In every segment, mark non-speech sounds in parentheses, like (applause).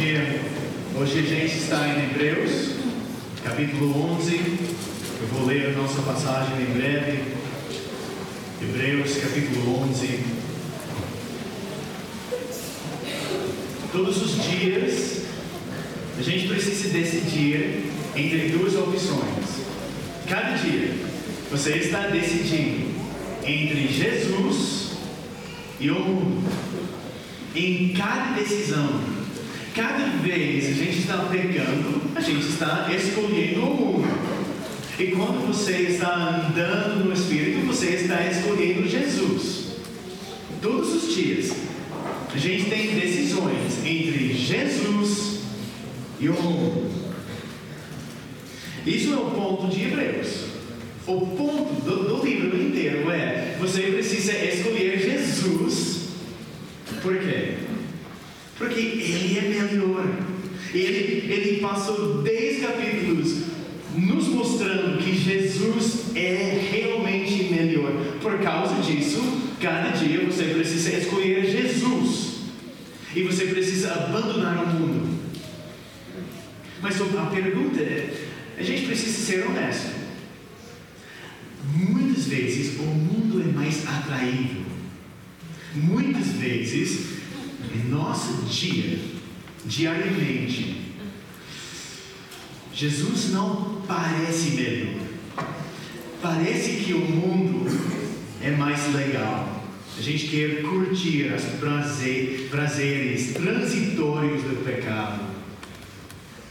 dia. Hoje a gente está em Hebreus, capítulo 11. Eu vou ler a nossa passagem em breve. Hebreus, capítulo 11. Todos os dias a gente precisa decidir entre duas opções. Cada dia você está decidindo entre Jesus e o mundo. Em cada decisão, cada vez a gente está pecando, a gente está escolhendo o mundo. E quando você está andando no Espírito, você está escolhendo Jesus. Todos os dias, a gente tem decisões entre Jesus e o mundo. Isso é o ponto de Hebreus. O ponto do, do livro inteiro é: você precisa escolher Jesus. Por quê? Porque ele é melhor. Ele, ele passou dez capítulos nos mostrando que Jesus é realmente melhor. Por causa disso, cada dia você precisa escolher Jesus. E você precisa abandonar o mundo. Mas a pergunta é: a gente precisa ser honesto. Muitas vezes o mundo é mais atraível. Muitas vezes, nosso dia, diariamente, Jesus não parece melhor. Parece que o mundo é mais legal. A gente quer curtir os prazer, prazeres transitórios do pecado.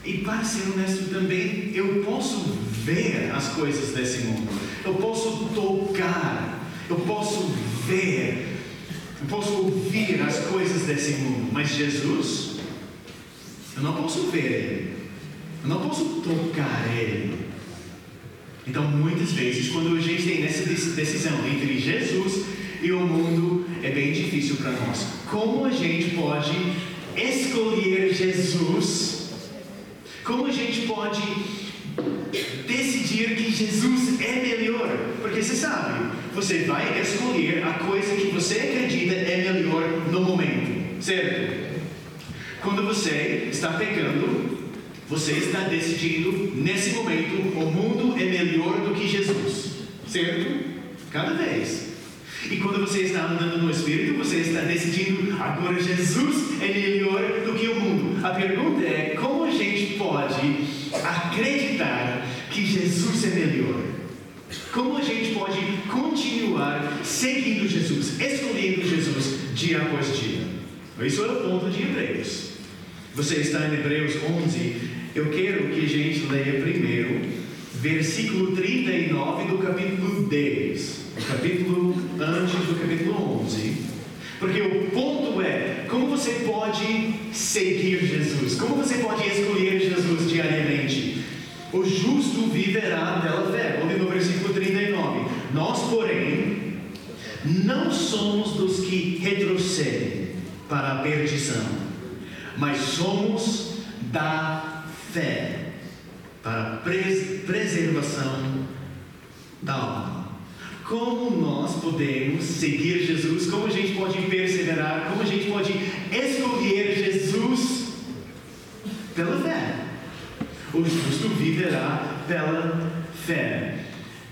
E para ser honesto também, eu posso ver as coisas desse mundo. Eu posso tocar. Eu posso ver. Eu posso ouvir as coisas desse mundo. Mas Jesus, eu não posso ver Ele. Eu não posso tocar Ele. Então, muitas vezes, quando a gente tem essa decisão entre Jesus e o mundo, é bem difícil para nós. Como a gente pode escolher Jesus? Como a gente pode decidir que Jesus é melhor? Porque você sabe, você vai escolher a coisa que você acredita é melhor no momento, certo? Quando você está pecando, você está decidindo nesse momento o mundo é melhor do que Jesus, certo? Cada vez. E quando você está andando no Espírito, você está decidindo agora Jesus é melhor do que o mundo. A pergunta é como a gente pode acreditar que Jesus é melhor? Como a gente pode continuar seguindo Jesus, escolhendo Jesus dia após dia? Isso é o ponto de Hebreus. Você está em Hebreus 11. Eu quero que a gente leia primeiro versículo 39 do capítulo 10. O capítulo antes do capítulo 11. Porque o ponto é como você pode seguir Jesus, como você pode escolher Jesus diariamente. O justo viverá pela fé. Olha no versículo 39. Nós, porém, não somos dos que retrocedem para a perdição, mas somos da fé para a pres preservação da alma. Como nós podemos seguir Jesus? Como a gente pode perseverar? Como a gente pode escolher Jesus pela fé? O justo viverá pela fé.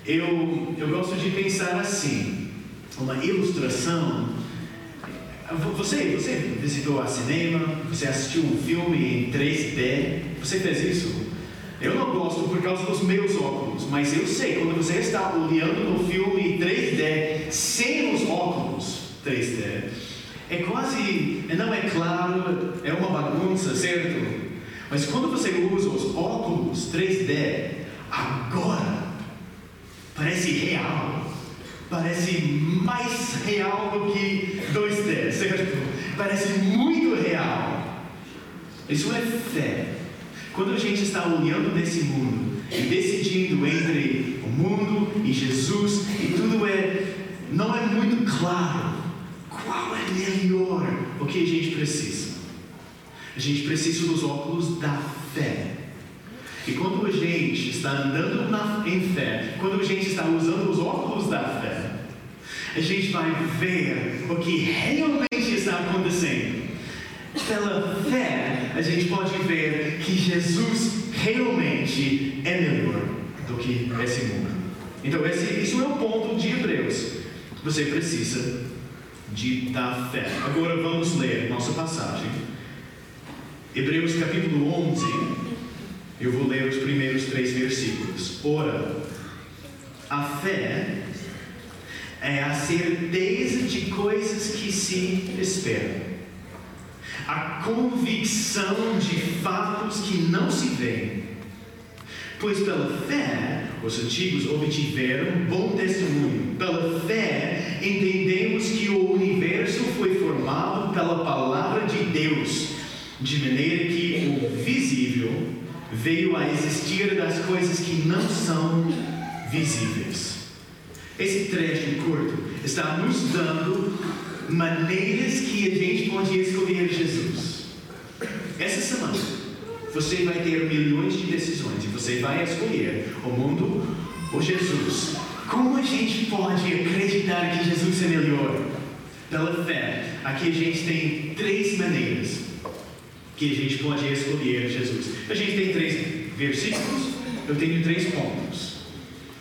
Eu, eu gosto de pensar assim, uma ilustração. Você, você visitou a cinema, você assistiu um filme em 3D, você fez isso? Eu não gosto por causa dos meus óculos, mas eu sei, quando você está olhando no filme 3D sem os óculos 3D, é quase, não é claro, é uma bagunça, certo? Mas quando você usa os óculos 3D, agora parece real, parece mais real do que 2D, certo? Parece muito real. Isso é fé. Quando a gente está olhando nesse mundo e decidindo entre o mundo e Jesus, e tudo é, não é muito claro qual é melhor o que a gente precisa. A gente precisa dos óculos da fé. E quando a gente está andando na, em fé, quando a gente está usando os óculos da fé, a gente vai ver o que realmente está acontecendo. Pela fé, a gente pode ver que Jesus realmente é melhor do que esse mundo. Então, esse, isso é o ponto de Hebreus. Você precisa de dar fé. Agora vamos ler nossa passagem. Hebreus capítulo 11. Eu vou ler os primeiros três versículos. Ora, a fé é a certeza de coisas que se esperam, a convicção de fatos que não se veem. Pois pela fé os antigos obtiveram bom testemunho. Pela fé entendemos que o universo foi formado pela palavra de Deus, de maneira que o visível veio a existir das coisas que não são visíveis. Esse trecho curto está nos dando maneiras que a gente pode escolher Jesus. Essa semana, você vai ter milhões de decisões e você vai escolher o mundo ou Jesus. Como a gente pode acreditar que Jesus é melhor? Pela fé. Aqui a gente tem três maneiras que a gente pode escolher Jesus. A gente tem três versículos, eu tenho três pontos.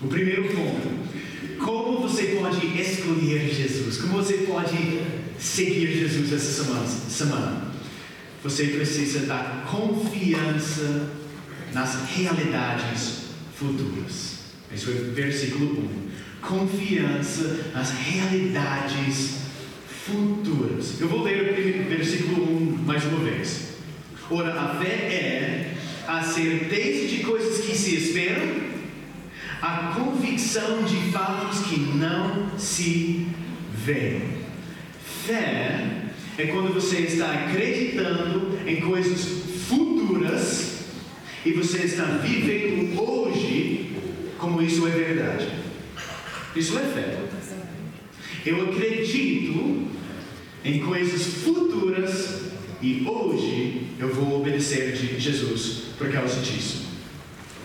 O primeiro ponto como você pode escolher Jesus? Como você pode seguir Jesus essa semana? Você precisa dar confiança nas realidades futuras. Isso é versículo 1. Confiança nas realidades futuras. Eu vou ler o versículo 1 mais uma vez. Ora, a fé é a certeza de coisas que se esperam a convicção de fatos que não se veem. Fé é quando você está acreditando em coisas futuras e você está vivendo hoje como isso é verdade. Isso é fé. Eu acredito em coisas futuras e hoje eu vou obedecer de Jesus por causa disso.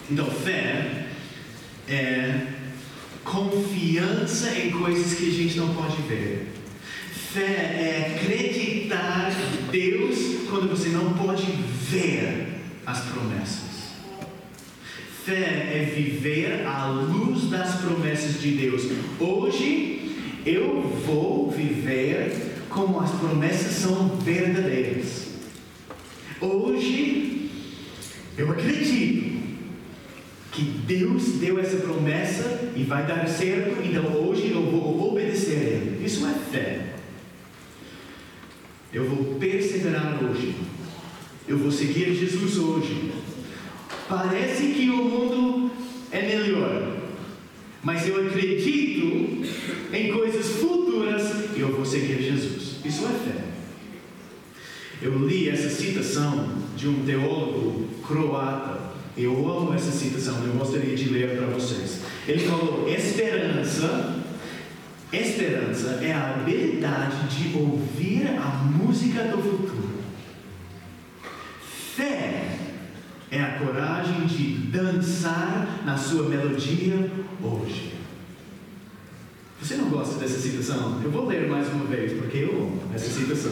Então, fé é confiança em coisas que a gente não pode ver. Fé é acreditar em Deus quando você não pode ver as promessas. Fé é viver à luz das promessas de Deus. Hoje eu vou viver como as promessas são verdadeiras. Hoje eu acredito que Deus deu essa promessa e vai dar certo, então hoje eu vou obedecer a Ele. Isso é fé. Eu vou perseverar hoje. Eu vou seguir Jesus hoje. Parece que o mundo é melhor, mas eu acredito em coisas futuras e eu vou seguir Jesus. Isso é fé. Eu li essa citação de um teólogo croata eu amo essa citação, eu gostaria de ler para vocês. Ele falou: esperança, esperança é a habilidade de ouvir a música do futuro. Fé é a coragem de dançar na sua melodia hoje. Você não gosta dessa citação? Eu vou ler mais uma vez, porque eu amo essa citação.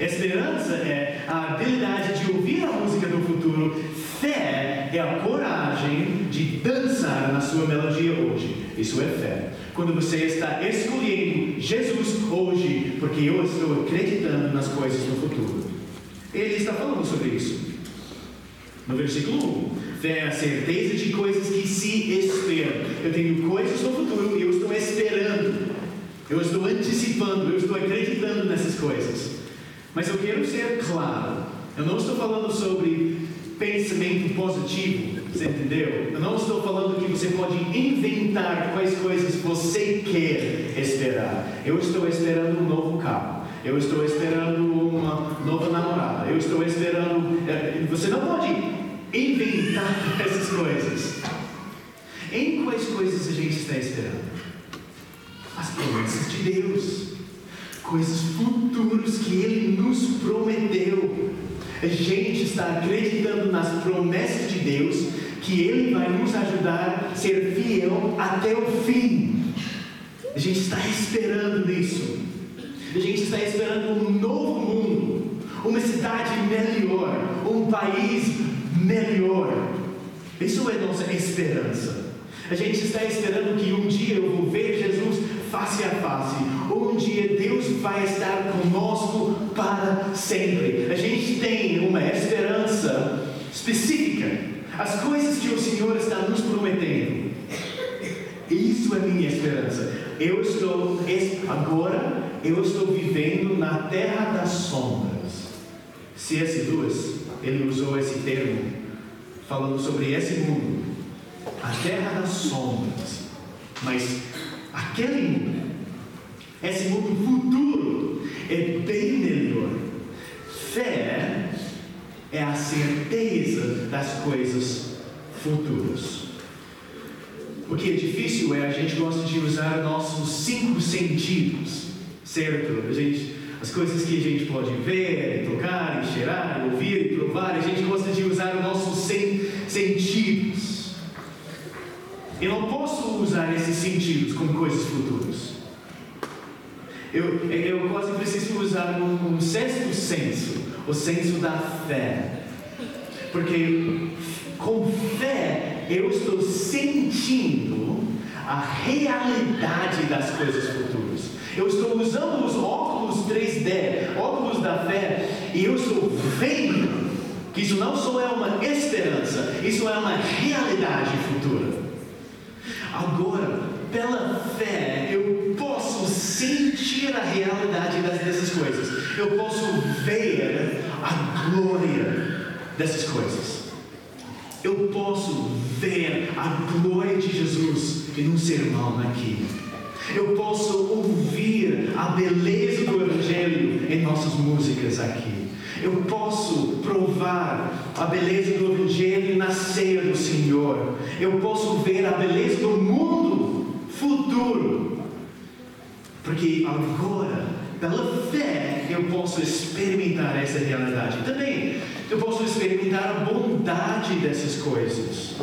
Esperança é a habilidade de ouvir a música do futuro. Fé é a coragem de dançar na sua melodia hoje. Isso é fé. Quando você está escolhendo Jesus hoje, porque eu estou acreditando nas coisas do futuro. Ele está falando sobre isso. No versículo 1, fé é a certeza de coisas que se esperam. Eu tenho coisas no futuro e eu estou esperando. Eu estou antecipando, eu estou acreditando nessas coisas. Mas eu quero ser claro. Eu não estou falando sobre pensamento positivo, você entendeu? Eu não estou falando que você pode inventar quais coisas você quer esperar. Eu estou esperando um novo carro. Eu estou esperando uma nova namorada. Eu estou esperando. É, você não pode inventar (laughs) essas coisas. Em quais coisas a gente está esperando? As promessas de Deus coisas futuras que Ele nos prometeu. A gente está acreditando nas promessas de Deus, que Ele vai nos ajudar a ser fiel até o fim. A gente está esperando nisso. A gente está esperando um novo mundo, uma cidade melhor, um país melhor. Isso é nossa esperança. A gente está esperando que um dia eu vou ver Jesus face a face. Um dia Deus vai estar conosco para sempre. A gente tem uma esperança específica. As coisas que o Senhor está nos prometendo. Isso é minha esperança. Eu estou agora eu estou vivendo na terra das sombras. C.S. Lewis, ele usou esse termo falando sobre esse mundo, a terra das sombras. Mas aquele mundo, esse mundo futuro, é bem melhor. Fé é a certeza das coisas futuras. O que é difícil é a gente gosta de usar nossos cinco sentidos, certo? A gente, as coisas que a gente pode ver, tocar, cheirar, ouvir, provar, a gente gosta de usar os nossos sentidos. Eu não posso usar esses sentidos como coisas futuras. Eu, eu quase preciso usar um, sexto senso, o senso da fé. Porque com fé eu estou sentindo a realidade das coisas futuras. Eu estou usando os óculos 3D, óculos da fé, e eu estou vendo que isso não só é uma esperança, isso é uma realidade futura. Agora, pela fé, eu sentir a realidade dessas coisas. Eu posso ver a glória dessas coisas. Eu posso ver a glória de Jesus em um sermão aqui. Eu posso ouvir a beleza do Evangelho em nossas músicas aqui. Eu posso provar a beleza do Evangelho na ceia do Senhor. Eu posso ver a beleza do mundo futuro. Porque agora, pela fé, eu posso experimentar essa realidade. Também, eu posso experimentar a bondade dessas coisas.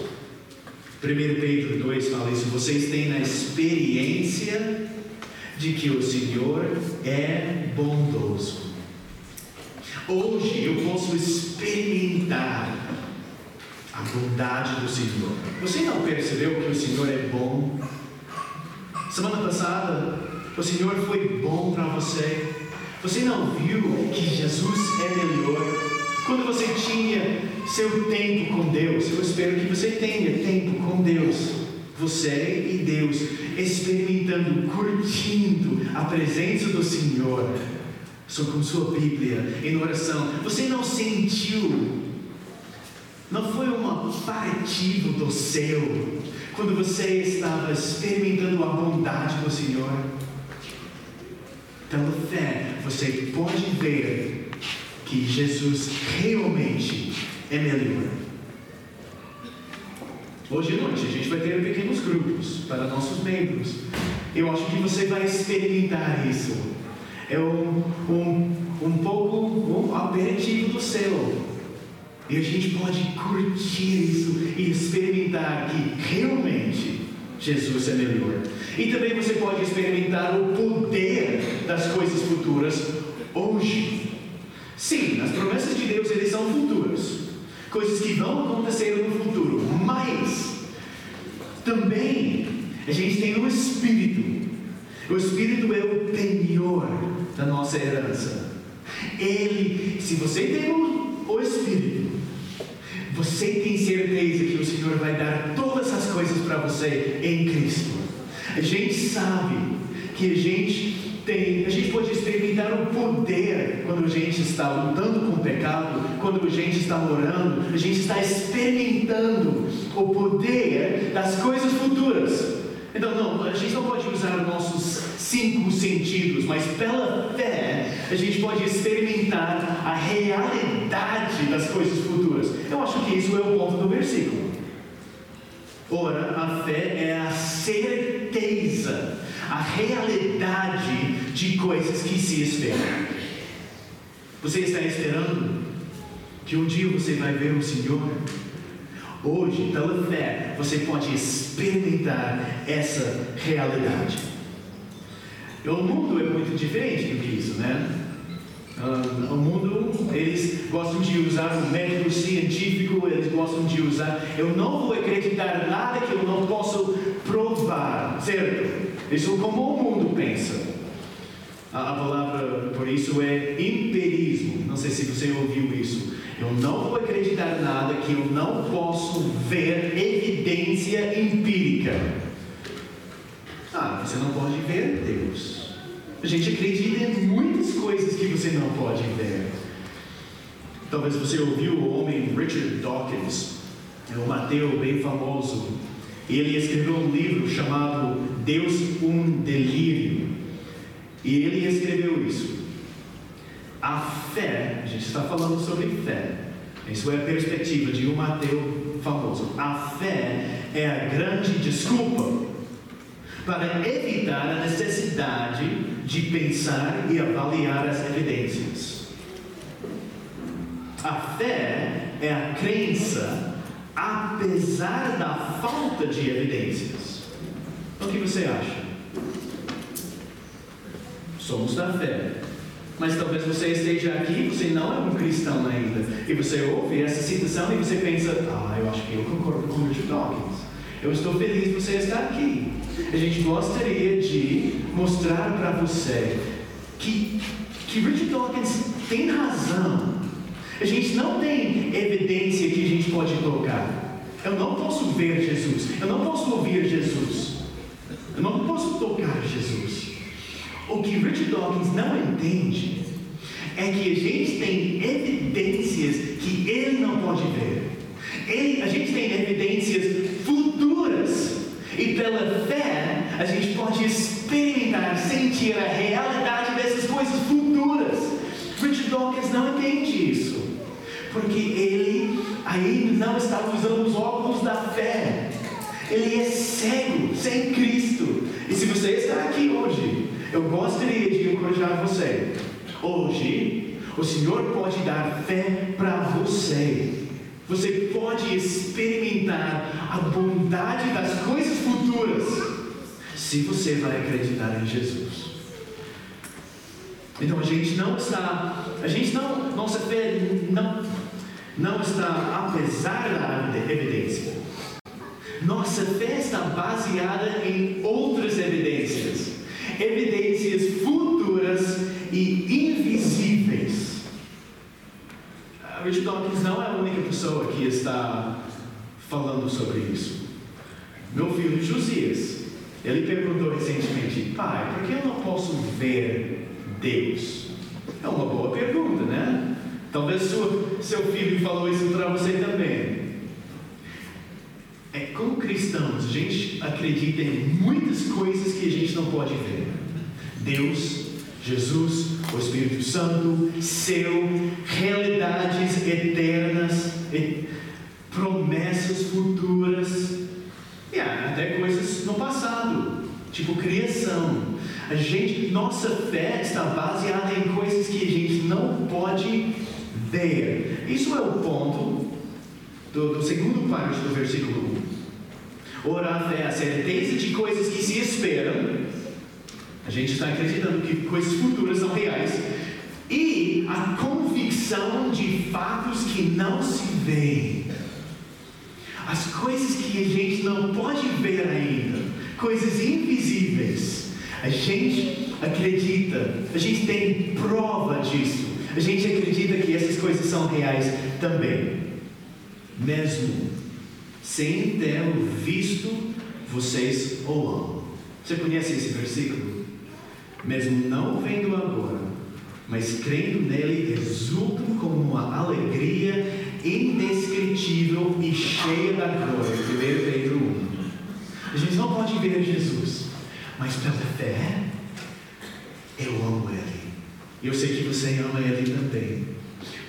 1 Pedro 2 fala isso. Vocês têm a experiência de que o Senhor é bondoso. Hoje eu posso experimentar a bondade do Senhor. Você não percebeu que o Senhor é bom? Semana passada, o Senhor foi bom para você. Você não viu que Jesus é melhor? Quando você tinha seu tempo com Deus, eu espero que você tenha tempo com Deus. Você e Deus experimentando, curtindo a presença do Senhor só com sua Bíblia, em oração. Você não sentiu, não foi uma partido do céu, quando você estava experimentando a bondade do Senhor. Pela fé, você pode ver que Jesus realmente é melhor. Hoje à noite a gente vai ter pequenos grupos para nossos membros. Eu acho que você vai experimentar isso é um, um, um pouco um aperitivo do céu. E a gente pode curtir isso e experimentar que realmente Jesus é melhor. E também você pode experimentar o poder das coisas futuras hoje. Sim, as promessas de Deus eles são futuras, coisas que vão acontecer no futuro, mas também a gente tem o Espírito. O Espírito é o penhor da nossa herança. Ele, se você tem o, o Espírito, você tem certeza que o Senhor vai dar todas as coisas para você em Cristo. A gente sabe que a gente tem, a gente pode experimentar o poder quando a gente está lutando com o pecado, quando a gente está orando, a gente está experimentando o poder das coisas futuras. Então, não, a gente não pode usar nossos cinco sentidos, mas pela fé a gente pode experimentar a realidade das coisas futuras. Eu acho que isso é o ponto do versículo. Ora, a fé é a certeza, a realidade de coisas que se esperam. Você está esperando que um dia você vai ver o Senhor? Hoje, pela fé, você pode experimentar essa realidade. O mundo é muito diferente do que isso, né? Uh, o mundo, eles gostam de usar o método científico, eles gostam de usar. Eu não vou acreditar nada que eu não posso provar, certo? Isso é como o mundo pensa. A, palavra por isso é empirismo. Não sei se você ouviu isso. Eu não vou acreditar nada que eu não posso ver evidência empírica. Ah, você não pode ver Deus. A gente acredita em muitas coisas que você não pode ver. Talvez você ouviu o homem Richard Dawkins, é um ateu bem famoso. Ele escreveu um livro chamado Deus um Delírio. E ele escreveu isso. A fé, a gente está falando sobre fé. Isso é a perspectiva de um ateu famoso. A fé é a grande desculpa para evitar a necessidade de pensar e avaliar as evidências. A fé é a crença, apesar da falta de evidências. O que você acha? Somos da fé. Mas talvez você esteja aqui, você não é um cristão ainda, e você ouve essa citação e você pensa: Ah, eu acho que eu concordo com o Richard Dawkins. Eu estou feliz de você estar aqui. A gente gostaria de mostrar para você que, que Richard Dawkins tem razão. A gente não tem evidência que a gente pode tocar. Eu não posso ver Jesus. Eu não posso ouvir Jesus. Eu não posso tocar Jesus. O que Richard Dawkins não entende é que a gente tem evidências que ele não pode ver. Ele, a gente tem evidências futuras. E pela fé, a gente pode experimentar, sentir a realidade dessas coisas futuras. Richard Dawkins não entende isso. Porque ele ainda não está usando os óculos da fé. Ele é cego, sem Cristo. E se você está aqui hoje, eu gostaria de encorajar você. Hoje, o Senhor pode dar fé para você. Você pode experimentar a bondade das coisas futuras se você vai acreditar em Jesus. Então a gente não está, a gente não, nossa fé não, não está apesar da evidência. Nossa fé está baseada em outras evidências, evidências futuras e invisíveis Rich Dawkins não é a única pessoa que está falando sobre isso. Meu filho Josias, ele perguntou recentemente, pai, por que eu não posso ver Deus? É uma boa pergunta, né? Talvez seu, seu filho falou isso para você também. É como cristãos, a gente acredita em muitas coisas que a gente não pode ver. Deus Jesus, o Espírito Santo, seu, realidades eternas, promessas futuras, e até coisas no passado, tipo criação. A gente, nossa fé está baseada em coisas que a gente não pode ver. Isso é o ponto do, do segundo parte do versículo 1. Ora, a fé a certeza de coisas que se esperam a gente está acreditando que coisas futuras são reais. E a convicção de fatos que não se veem. As coisas que a gente não pode ver ainda. Coisas invisíveis. A gente acredita, a gente tem prova disso. A gente acredita que essas coisas são reais também. Mesmo sem ter visto, vocês o amam. Você conhece esse versículo? Mesmo não vendo agora, mas crendo nele, exultam com uma alegria indescritível e cheia da glória. 1 Pedro 1. A gente não pode ver Jesus, mas pela fé, eu amo Ele. E eu sei que você ama Ele também.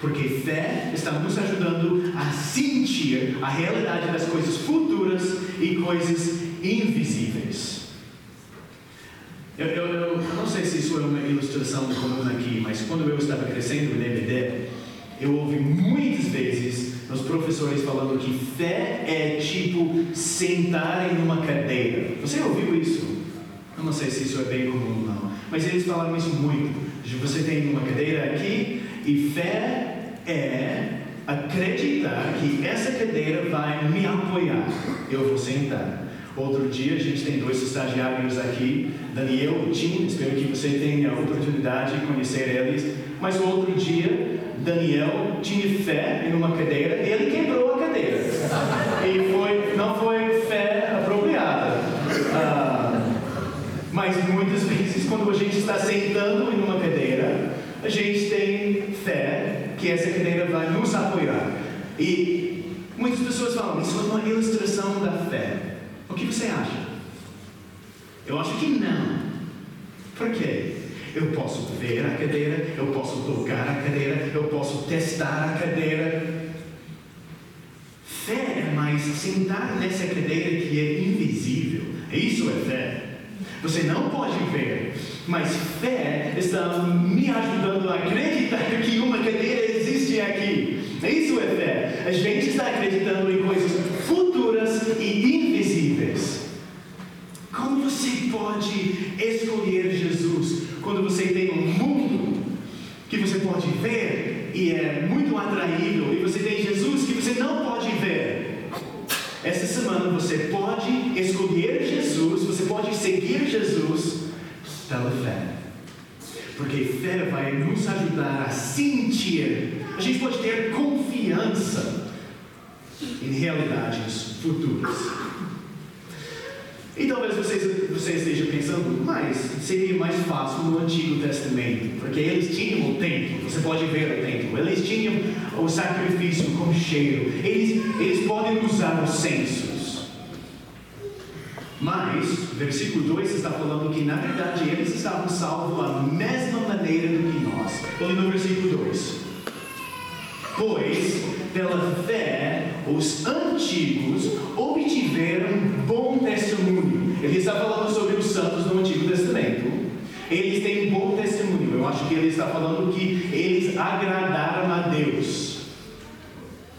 Porque fé está nos ajudando a sentir a realidade das coisas futuras e coisas invisíveis. Eu, eu, eu, não sei se isso é uma ilustração comum aqui, mas quando eu estava crescendo no DBD, eu ouvi muitas vezes os professores falando que fé é tipo sentar em uma cadeira. Você ouviu isso? Eu não sei se isso é bem comum não, mas eles falaram isso muito. Você tem uma cadeira aqui e fé é acreditar que essa cadeira vai me apoiar. Eu vou sentar. Outro dia a gente tem dois estagiários aqui, Daniel e Tim, espero que você tenha a oportunidade de conhecer eles. Mas outro dia, Daniel tinha fé em uma cadeira e ele quebrou a cadeira. E foi, não foi fé apropriada. Ah, mas muitas vezes, quando a gente está sentando em uma cadeira, a gente tem fé que essa cadeira vai nos apoiar. E muitas pessoas falam, isso é uma ilustração da fé. O que você acha? Eu acho que não. Por quê? Eu posso ver a cadeira, eu posso tocar a cadeira, eu posso testar a cadeira. Fé é mais sentar nessa cadeira que é invisível. Isso é fé. Você não pode ver, mas fé está me ajudando a acreditar que uma cadeira existe aqui. Isso é fé. A gente está acreditando em coisas futuras e invisíveis. Como você pode escolher Jesus quando você tem um mundo que você pode ver e é muito atraível e você tem Jesus que você não pode ver? Essa semana você pode escolher Jesus, você pode seguir Jesus pela fé. Porque fé vai nos ajudar a sentir, a gente pode ter confiança em realidades futuras. E talvez você, você esteja pensando, mas seria mais fácil no Antigo Testamento, porque eles tinham o templo, você pode ver o templo, eles tinham o sacrifício com cheiro, eles, eles podem usar os censos. Mas, versículo 2 está falando que, na verdade, eles estavam salvos da mesma maneira do que nós. Olha no versículo 2. Pois, pela fé, os antigos obtiveram bom testemunho. Ele está falando sobre os santos no Antigo Testamento. Eles têm bom testemunho. Eu acho que ele está falando que eles agradaram a Deus.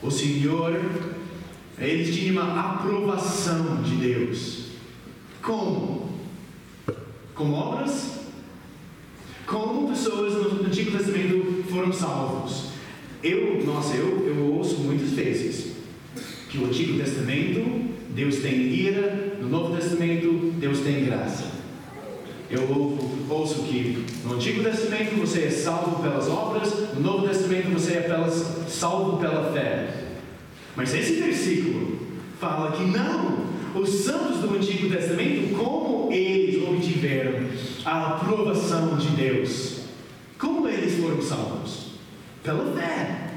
O Senhor, eles tinham uma aprovação de Deus. Como? Com obras? Como pessoas no Antigo Testamento foram salvos? Eu, nossa, eu, eu ouço muitas vezes que o Antigo Testamento Deus tem ira, no Novo Testamento Deus tem graça. Eu ouço que no Antigo Testamento você é salvo pelas obras, no Novo Testamento você é pelas, salvo pela fé. Mas esse versículo fala que não, os santos do Antigo Testamento, como eles obtiveram a aprovação de Deus? Como eles foram salvos? Pela fé.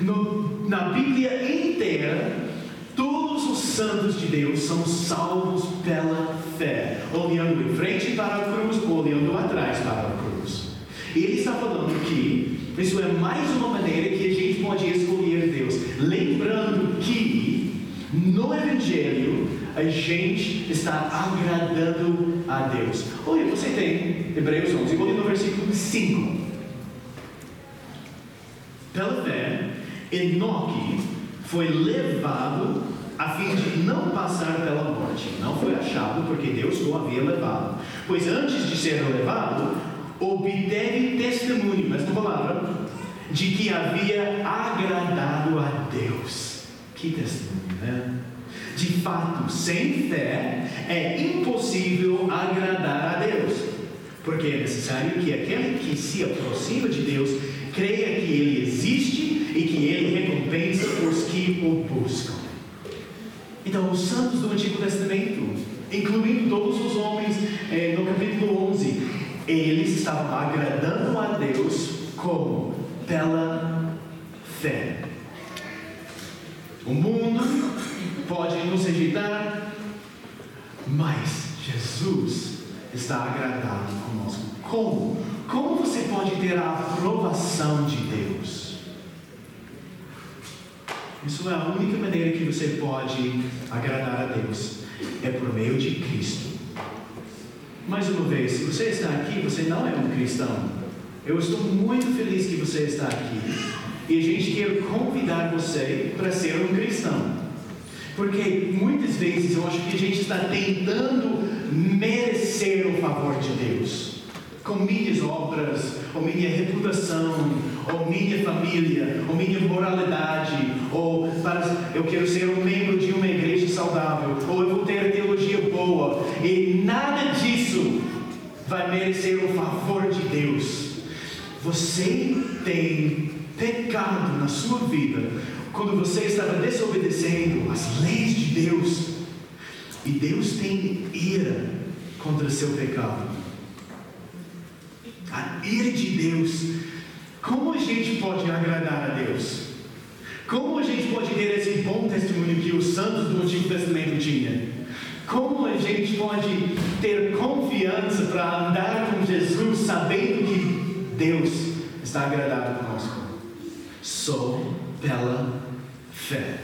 No, na Bíblia inteira, todos os santos de Deus são salvos pela fé, olhando em frente para a cruz, olhando atrás para a cruz. E ele está falando que isso é mais uma maneira que a gente pode escolher Deus, lembrando que no Evangelho a gente está agradando a Deus. Olha, você tem Hebreus 11, olha no versículo 5. Pela fé, Enoque foi levado a fim de não passar pela morte. Não foi achado porque Deus o havia levado. Pois antes de ser levado, obteve testemunho, mesma palavra, de que havia agradado a Deus. Que testemunho, né? De fato, sem fé é impossível agradar a Deus, porque é necessário que aquele que se aproxima de Deus creia que Ele existe e que Ele recompensa os que o buscam. Então, os santos do Antigo Testamento, incluindo todos os homens eh, no capítulo 11, eles estavam agradando a Deus como? Pela fé. O mundo pode nos rejeitar, mas Jesus está agradado conosco. Como? Como você pode ter a aprovação de Deus? Isso é a única maneira que você pode agradar a Deus. É por meio de Cristo. Mais uma vez, se você está aqui, você não é um cristão. Eu estou muito feliz que você está aqui. E a gente quer convidar você para ser um cristão. Porque muitas vezes eu acho que a gente está tentando merecer o favor de Deus. Com minhas obras, ou minha reputação, ou minha família, ou minha moralidade, ou para, eu quero ser um membro de uma igreja saudável, ou eu vou ter teologia boa, e nada disso vai merecer o favor de Deus. Você tem pecado na sua vida quando você estava desobedecendo as leis de Deus, e Deus tem ira contra seu pecado a ira de Deus. Como a gente pode agradar a Deus? Como a gente pode ter esse bom testemunho que os santos do Antigo Testamento tinham? Como a gente pode ter confiança para andar com Jesus sabendo que Deus está agradado conosco? Só pela fé.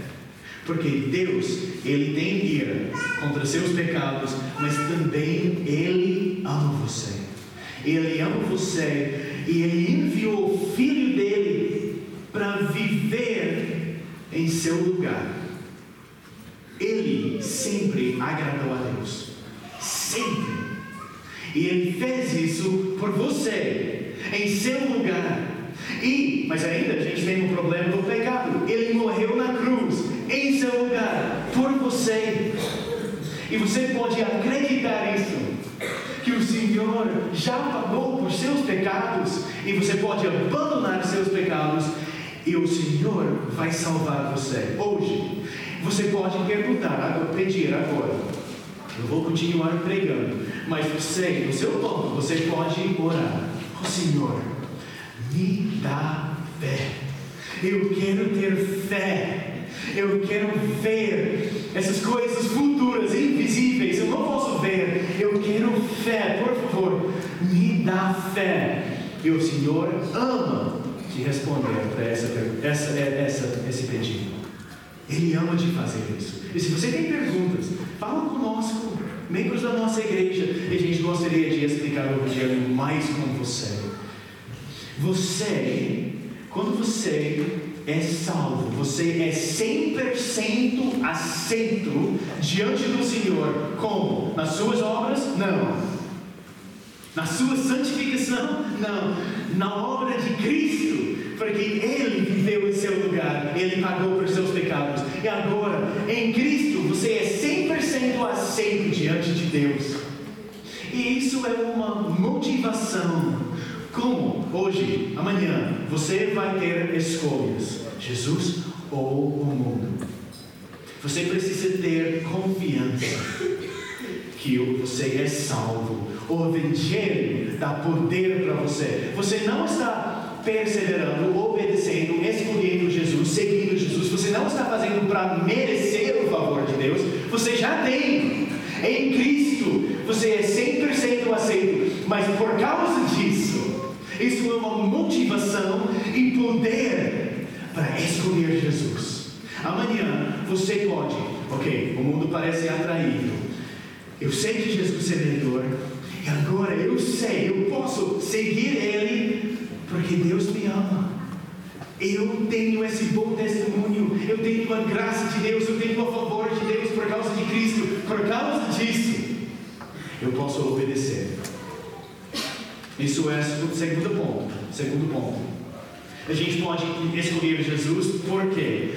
Porque Deus, Ele tem ira contra seus pecados, mas também Ele ama você. Ele ama você e Ele enviou o Filho dele para viver em seu lugar. Ele sempre agradou a Deus. Sempre. E Ele fez isso por você, em seu lugar. E, mas ainda a gente tem um problema do pecado. Ele morreu na cruz, em seu lugar, por você. E você pode acreditar nisso que o Senhor já pagou por seus pecados e você pode abandonar seus pecados e o Senhor vai salvar você. Hoje, você pode perguntar, pedir agora. Eu vou continuar pregando, mas você, no seu ponto, você pode orar. O oh, Senhor, me dá fé. Eu quero ter fé. Eu quero ver essas coisas futuras, invisíveis. Eu não posso ver. Eu quero fé. Por favor, me dá fé. E o Senhor ama te responder para essa, essa, essa, esse pedido. Ele ama de fazer isso. E se você tem perguntas, fala conosco, membros da nossa igreja, e a gente gostaria de explicar o Evangelho mais com você. Você, quando você é salvo, você é 100% aceito diante do Senhor. Como? Nas suas obras? Não. Na sua santificação? Não. Na obra de Cristo, porque Ele viveu em seu lugar, Ele pagou por seus pecados. E agora, em Cristo, você é 100% aceito diante de Deus. E isso é uma motivação como hoje, amanhã, você vai ter escolhas: Jesus ou o mundo. Você precisa ter confiança que você é salvo. O Evangelho dá poder para você. Você não está perseverando, obedecendo, escolhendo Jesus, seguindo Jesus. Você não está fazendo para merecer o favor de Deus. Você já tem. Em Cristo, você é 100% aceito. Mas por causa disso, isso é uma motivação e poder para escolher Jesus. Amanhã você pode, ok, o mundo parece atraído. Eu sei que Jesus é melhor, e agora eu sei, eu posso seguir Ele, porque Deus me ama. Eu tenho esse bom testemunho, eu tenho a graça de Deus, eu tenho o favor de Deus por causa de Cristo. Por causa disso, eu posso obedecer. Isso é o segundo ponto. Segundo ponto. A gente pode escolher Jesus por quê?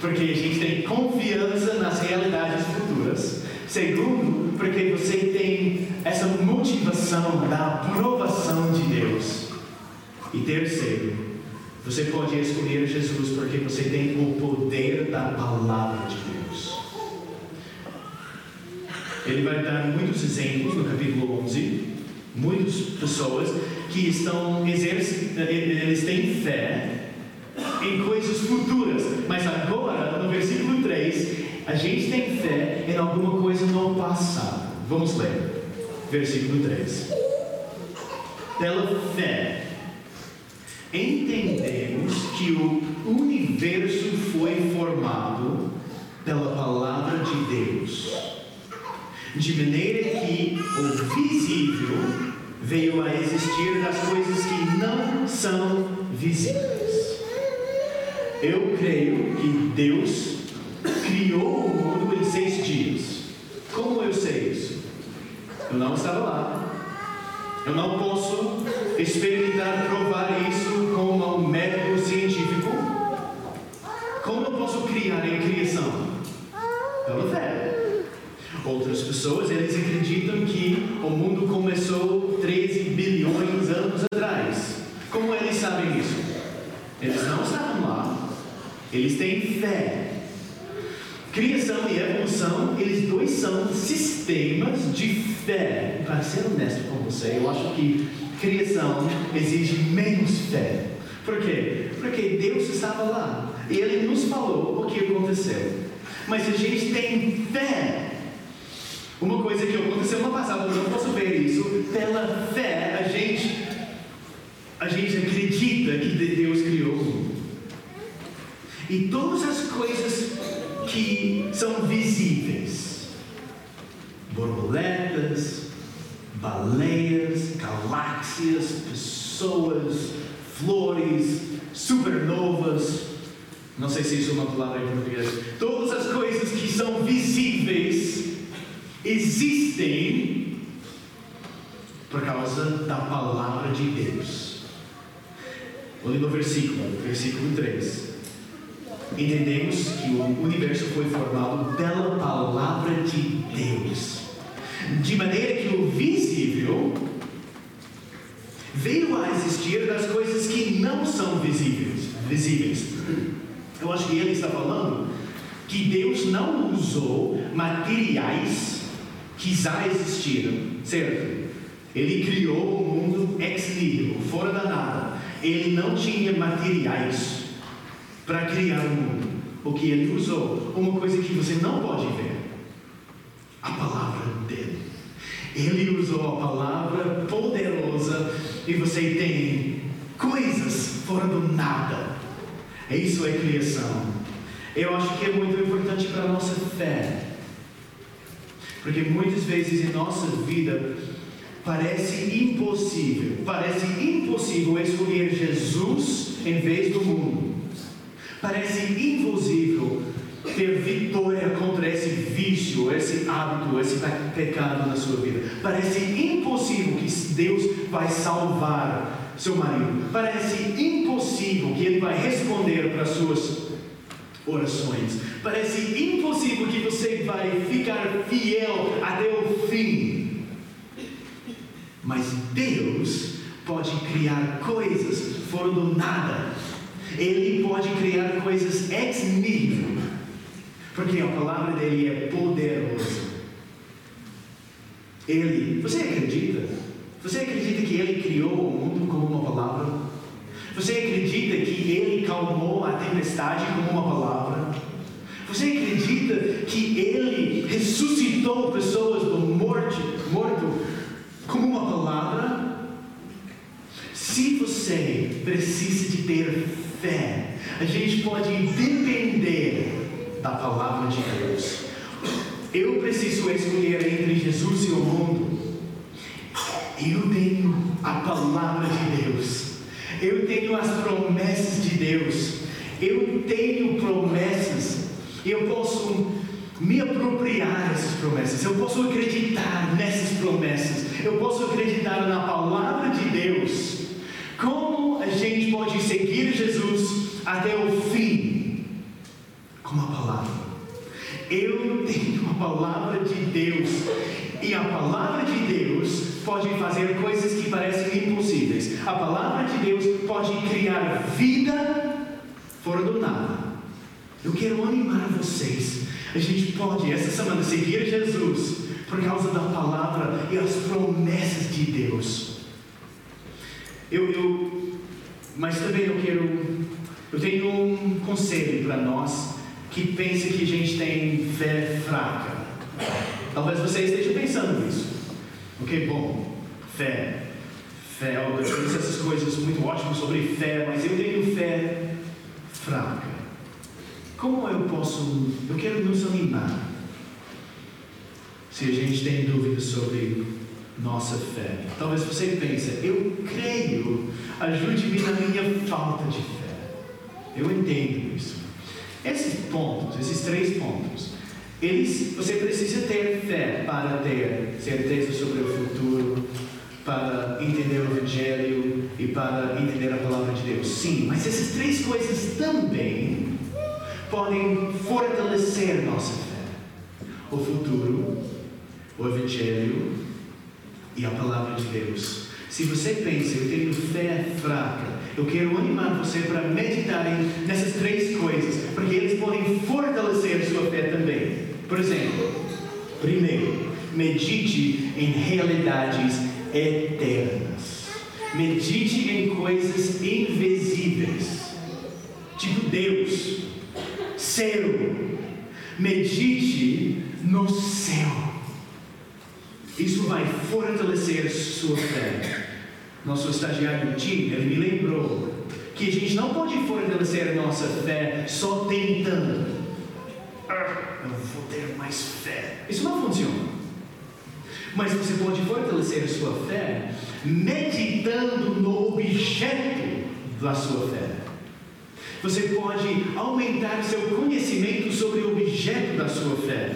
Porque a gente tem confiança nas realidades futuras. Segundo, porque você tem essa motivação da aprovação de Deus. E terceiro, você pode escolher Jesus porque você tem o poder da palavra de Deus. Ele vai dar muitos exemplos no capítulo 11 muitas pessoas que estão eles têm fé em coisas futuras, mas agora, no versículo 3, a gente tem fé em alguma coisa no passado. Vamos ler, versículo 3. Pela fé, entendemos que o universo foi formado pela palavra de Deus, de maneira que o visível veio a existir das coisas que não são visíveis. Eu creio que Deus criou o mundo em seis dias. Como eu sei isso? Eu não estava lá. Eu não posso experimentar, provar isso com um método científico. Como eu posso criar em criação? Pela fé. Outras pessoas, eles acreditam que o mundo começou 13 bilhões de anos atrás. Como eles sabem isso? Eles não estavam lá. Eles têm fé. Criação e evolução, eles dois são sistemas de fé. Para ser honesto com você, eu acho que criação exige menos fé. Por quê? Porque Deus estava lá e Ele nos falou o que aconteceu. Mas a gente tem fé. Uma coisa que aconteceu no passado, eu não posso ver isso. Pela fé, a gente, a gente acredita que Deus. E todas as coisas que são visíveis, borboletas, baleias, galáxias, pessoas, flores, supernovas. Não sei se isso é uma palavra em português. Todas as coisas que são visíveis existem por causa da palavra de Deus. Olhe no versículo, versículo 3. Entendemos que o universo foi formado pela palavra de Deus, de maneira que o visível veio a existir das coisas que não são visíveis. visíveis. Eu acho que ele está falando que Deus não usou materiais que já existiram, certo? Ele criou o mundo ex nihilo, fora da nada. Ele não tinha materiais para criar o mundo. O que ele usou? Uma coisa que você não pode ver: a palavra dele. Ele usou a palavra poderosa e você tem coisas fora do nada. Isso é criação. Eu acho que é muito importante para a nossa fé. Porque muitas vezes em nossa vida parece impossível, parece impossível escolher Jesus em vez do mundo. Parece impossível ter vitória contra esse vício, esse hábito, esse pecado na sua vida. Parece impossível que Deus vai salvar seu marido. Parece impossível que ele vai responder para suas orações. Parece impossível que você vai ficar fiel até o fim. Mas Deus pode criar coisas fora do nada. Ele pode criar coisas ex nihilo. Porque a palavra dele é poderosa. Ele, você acredita? Você acredita que ele criou o mundo com uma palavra? Você acredita que ele calmou a tempestade com uma palavra? Você acredita que ele ressuscitou pessoas do morte, morto com uma palavra? Se você precisa de ter fé, a gente pode depender da palavra de Deus. Eu preciso escolher entre Jesus e o mundo. Eu tenho a palavra de Deus. Eu tenho as promessas de Deus. Eu tenho promessas. Eu posso me apropriar dessas promessas. Eu posso acreditar nessas promessas. Eu posso acreditar na palavra de Deus. Como a gente pode até o fim? Com a palavra. Eu tenho a palavra de Deus. E a palavra de Deus pode fazer coisas que parecem impossíveis. A palavra de Deus pode criar vida fora do nada. Eu quero animar vocês. A gente pode, essa semana, seguir Jesus por causa da palavra e as promessas de Deus. Eu, eu, mas também eu quero, eu tenho um conselho para nós que pensa que a gente tem fé fraca. Talvez você esteja pensando nisso. Ok, bom, fé. Fé, eu disse essas coisas muito ótimas sobre fé, mas eu tenho fé fraca. Como eu posso, eu quero nos animar. Se a gente tem dúvidas sobre nossa fé. Talvez você pense, eu creio, ajude-me na minha falta de fé. Eu entendo isso. Esses pontos, esses três pontos, eles, você precisa ter fé para ter certeza sobre o futuro, para entender o Evangelho e para entender a palavra de Deus. Sim, mas essas três coisas também podem fortalecer nossa fé: o futuro, o Evangelho e a palavra de Deus. Se você pensa, eu tenho fé fraca, eu quero animar você para meditarem nessas três coisas, porque eles podem fortalecer sua fé também. Por exemplo, primeiro, medite em realidades eternas. Medite em coisas invisíveis, tipo Deus, céu. Medite no céu. Isso vai fortalecer sua fé. Nosso estagiário Tim, ele me lembrou que a gente não pode fortalecer nossa fé só tentando. Eu vou ter mais fé. Isso não funciona. Mas você pode fortalecer a sua fé meditando no objeto da sua fé. Você pode aumentar seu conhecimento sobre o objeto da sua fé.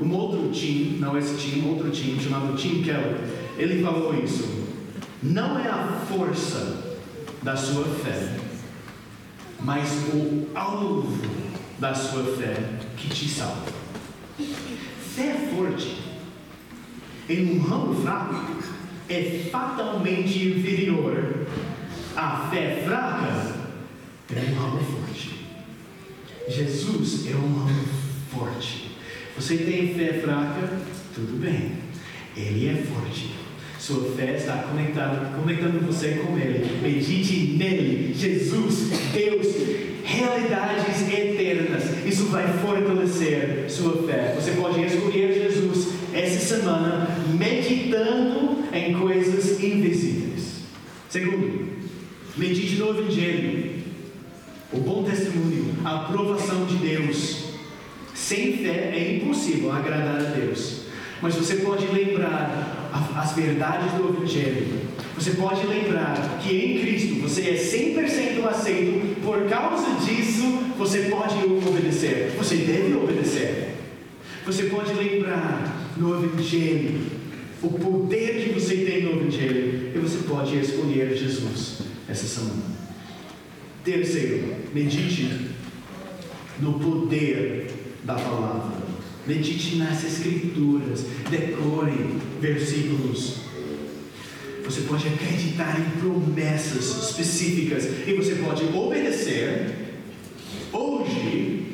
Um outro Tim, não esse Tim, outro Tim chamado Tim Keller, ele falou isso. Não é a força da sua fé, mas o alvo da sua fé que te salva. Fé forte em um ramo fraco é fatalmente inferior à fé fraca em um ramo forte. Jesus é um ramo forte. Você tem fé fraca? Tudo bem. Ele é forte. Sua fé está conectada, conectando você com Ele. Medite nele, Jesus, Deus, realidades eternas. Isso vai fortalecer sua fé. Você pode escolher Jesus essa semana, meditando em coisas invisíveis. Segundo, medite no Evangelho, o bom testemunho, a aprovação de Deus. Sem fé é impossível agradar a Deus. Mas você pode lembrar as verdades do Evangelho. Você pode lembrar que em Cristo você é 100% aceito. Por causa disso, você pode obedecer. Você deve obedecer. Você pode lembrar no Evangelho o poder que você tem no Evangelho. E você pode escolher Jesus essa semana. Terceiro, medite no poder da palavra. Medite nas escrituras, decore versículos. Você pode acreditar em promessas específicas e você pode obedecer hoje,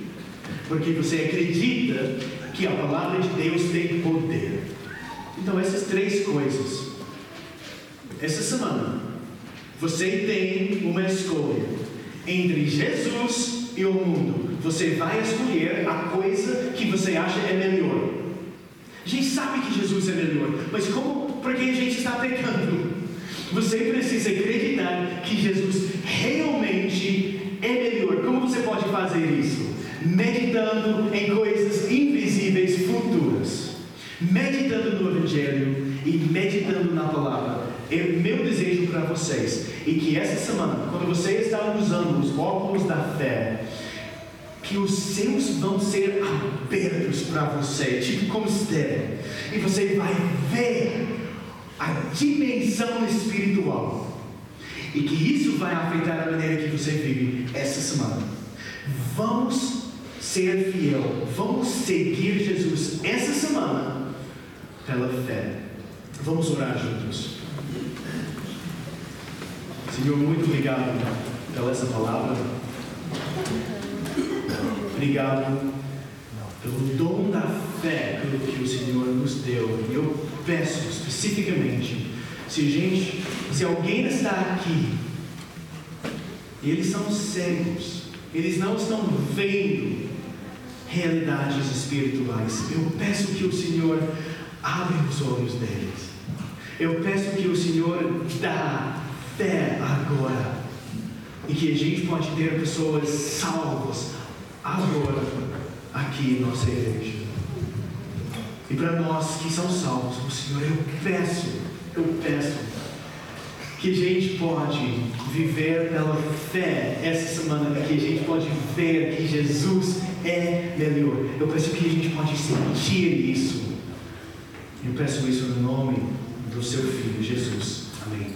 porque você acredita que a palavra de Deus tem poder. Então, essas três coisas. Essa semana, você tem uma escolha entre Jesus e o mundo você vai escolher a coisa que você acha é melhor. A gente sabe que Jesus é melhor, mas como? Porque a gente está pecando. Você precisa acreditar que Jesus realmente é melhor. Como você pode fazer isso? Meditando em coisas invisíveis futuras. Meditando no Evangelho e meditando na palavra. É meu desejo para vocês. E que essa semana, quando você está usando os óculos da fé, que os céus vão ser abertos para você, tipo como Esther, e você vai ver a dimensão espiritual, e que isso vai afetar a maneira que você vive essa semana. Vamos ser fiel, vamos seguir Jesus essa semana pela fé. Vamos orar juntos. Senhor, muito obrigado pela essa palavra. Obrigado pelo dom da fé pelo que o Senhor nos deu. E eu peço especificamente, se gente, se alguém está aqui e eles são cegos, eles não estão vendo realidades espirituais, eu peço que o Senhor abra os olhos deles. Eu peço que o Senhor dá fé agora e que a gente pode ter pessoas salvas agora aqui em nossa igreja. E para nós que são salvos, o Senhor, eu peço, eu peço que a gente pode viver pela fé essa semana, que a gente pode ver que Jesus é melhor. Eu peço que a gente pode sentir isso. Eu peço isso no nome do seu Filho Jesus. Amém.